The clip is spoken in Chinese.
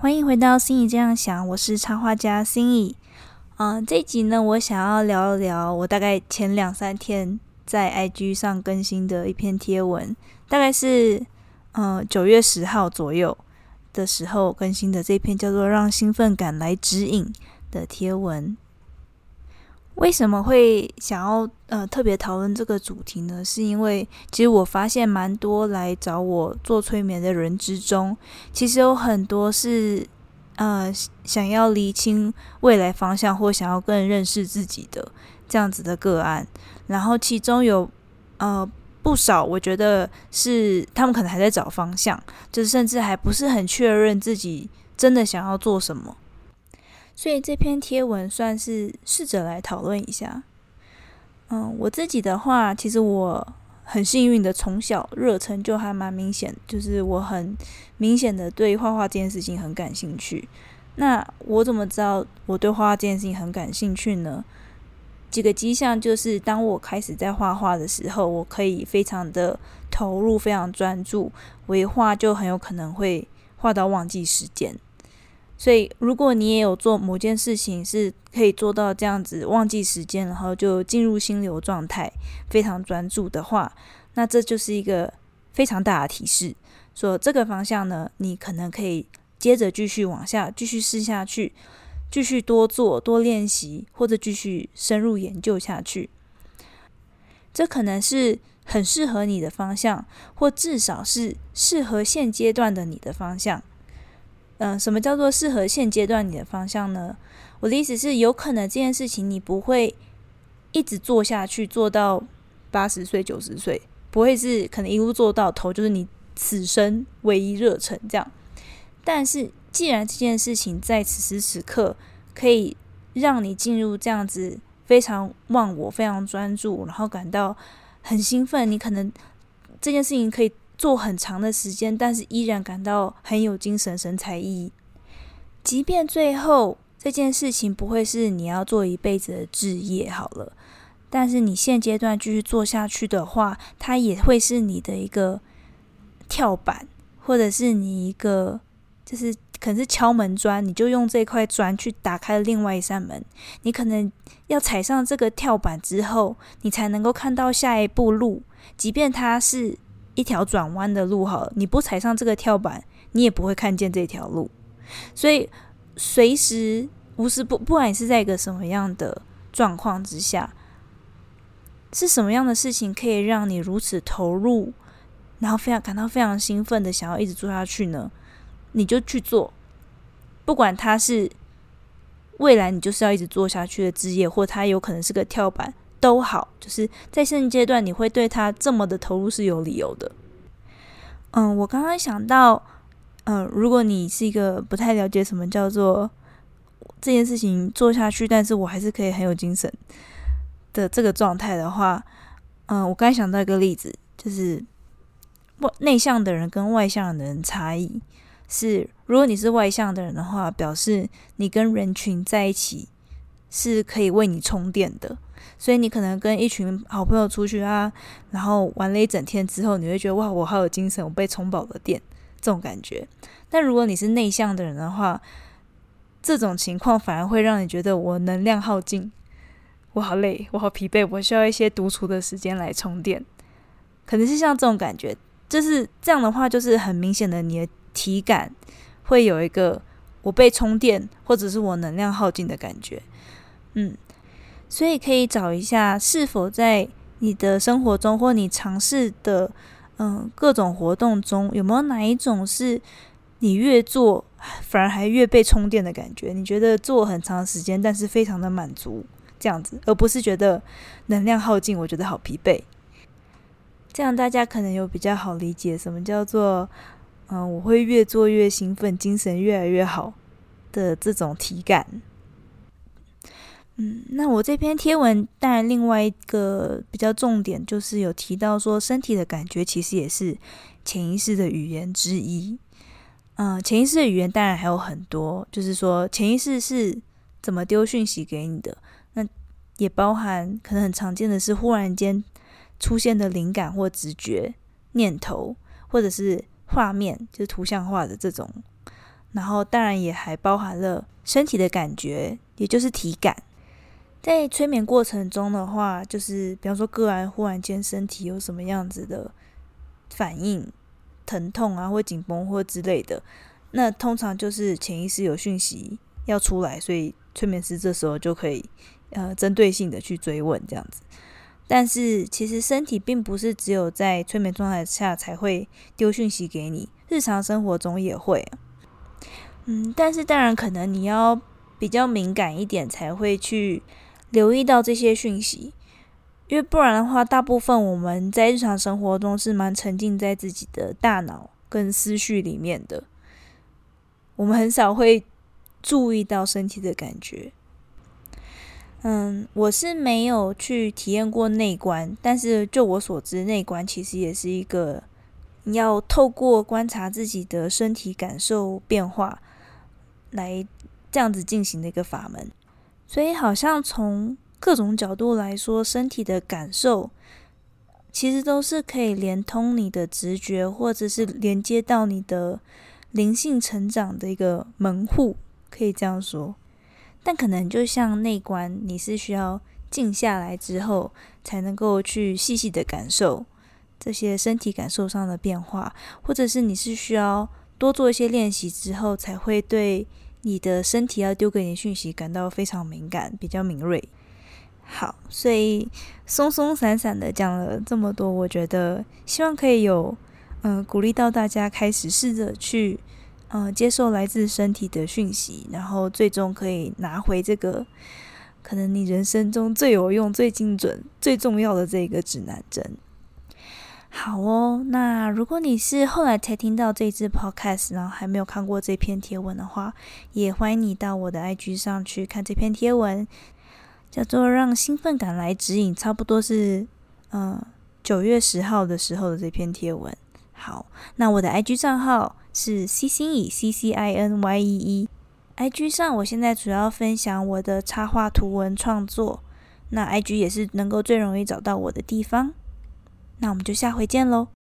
欢迎回到心怡这样想，我是插画家心怡。嗯，这集呢，我想要聊一聊我大概前两三天在 IG 上更新的一篇贴文，大概是嗯九月十号左右的时候更新的这篇叫做“让兴奋感来指引”的贴文。为什么会想要呃特别讨论这个主题呢？是因为其实我发现蛮多来找我做催眠的人之中，其实有很多是呃想要厘清未来方向或想要更认识自己的这样子的个案。然后其中有呃不少，我觉得是他们可能还在找方向，就是甚至还不是很确认自己真的想要做什么。所以这篇贴文算是试着来讨论一下。嗯，我自己的话，其实我很幸运的，从小热忱就还蛮明显，就是我很明显的对画画这件事情很感兴趣。那我怎么知道我对画画这件事情很感兴趣呢？几个迹象就是，当我开始在画画的时候，我可以非常的投入，非常专注，我一画就很有可能会画到忘记时间。所以，如果你也有做某件事情，是可以做到这样子忘记时间，然后就进入心流状态，非常专注的话，那这就是一个非常大的提示，说这个方向呢，你可能可以接着继续往下，继续试下去，继续多做多练习，或者继续深入研究下去。这可能是很适合你的方向，或至少是适合现阶段的你的方向。嗯，什么叫做适合现阶段你的方向呢？我的意思是，有可能这件事情你不会一直做下去，做到八十岁、九十岁，不会是可能一路做到头，就是你此生唯一热忱这样。但是，既然这件事情在此时此刻可以让你进入这样子非常忘我、非常专注，然后感到很兴奋，你可能这件事情可以。做很长的时间，但是依然感到很有精神、神采奕奕。即便最后这件事情不会是你要做一辈子的置业，好了，但是你现阶段继续做下去的话，它也会是你的一个跳板，或者是你一个就是可能是敲门砖，你就用这块砖去打开另外一扇门。你可能要踩上这个跳板之后，你才能够看到下一步路，即便它是。一条转弯的路，好，你不踩上这个跳板，你也不会看见这条路。所以，随时无时不不管你是在一个什么样的状况之下，是什么样的事情可以让你如此投入，然后非常感到非常兴奋的想要一直做下去呢？你就去做，不管它是未来你就是要一直做下去的职业，或它有可能是个跳板。都好，就是在现阶段，你会对他这么的投入是有理由的。嗯，我刚刚想到，嗯，如果你是一个不太了解什么叫做这件事情做下去，但是我还是可以很有精神的这个状态的话，嗯，我刚想到一个例子，就是外内向的人跟外向的人差异是，如果你是外向的人的话，表示你跟人群在一起是可以为你充电的。所以你可能跟一群好朋友出去啊，然后玩了一整天之后，你会觉得哇，我好有精神，我被充饱了电，这种感觉。但如果你是内向的人的话，这种情况反而会让你觉得我能量耗尽，我好累，我好疲惫，我需要一些独处的时间来充电。可能是像这种感觉，就是这样的话，就是很明显的你的体感会有一个我被充电，或者是我能量耗尽的感觉，嗯。所以可以找一下，是否在你的生活中或你尝试的嗯各种活动中，有没有哪一种是你越做反而还越被充电的感觉？你觉得做很长时间，但是非常的满足这样子，而不是觉得能量耗尽，我觉得好疲惫。这样大家可能有比较好理解什么叫做嗯我会越做越兴奋，精神越来越好的这种体感。嗯，那我这篇贴文，当然另外一个比较重点就是有提到说，身体的感觉其实也是潜意识的语言之一。嗯，潜意识的语言当然还有很多，就是说潜意识是怎么丢讯息给你的。那也包含可能很常见的是忽然间出现的灵感或直觉、念头，或者是画面，就是图像化的这种然后当然也还包含了身体的感觉，也就是体感。在催眠过程中的话，就是比方说个案忽然间身体有什么样子的反应，疼痛啊，或紧绷或之类的，那通常就是潜意识有讯息要出来，所以催眠师这时候就可以呃针对性的去追问这样子。但是其实身体并不是只有在催眠状态下才会丢讯息给你，日常生活中也会。嗯，但是当然可能你要比较敏感一点才会去。留意到这些讯息，因为不然的话，大部分我们在日常生活中是蛮沉浸在自己的大脑跟思绪里面的，我们很少会注意到身体的感觉。嗯，我是没有去体验过内观，但是就我所知，内观其实也是一个要透过观察自己的身体感受变化来这样子进行的一个法门。所以，好像从各种角度来说，身体的感受其实都是可以连通你的直觉，或者是连接到你的灵性成长的一个门户，可以这样说。但可能就像内观，你是需要静下来之后，才能够去细细的感受这些身体感受上的变化，或者是你是需要多做一些练习之后，才会对。你的身体要丢给你讯息，感到非常敏感，比较敏锐。好，所以松松散散的讲了这么多，我觉得希望可以有嗯鼓励到大家开始试着去嗯接受来自身体的讯息，然后最终可以拿回这个可能你人生中最有用、最精准、最重要的这个指南针。好哦，那如果你是后来才听到这支 podcast，然后还没有看过这篇贴文的话，也欢迎你到我的 IG 上去看这篇贴文，叫做“让兴奋感来指引”，差不多是嗯九月十号的时候的这篇贴文。好，那我的 IG 账号是 C 心以 C C I N Y E E，IG 上我现在主要分享我的插画图文创作，那 IG 也是能够最容易找到我的地方。那我们就下回见喽。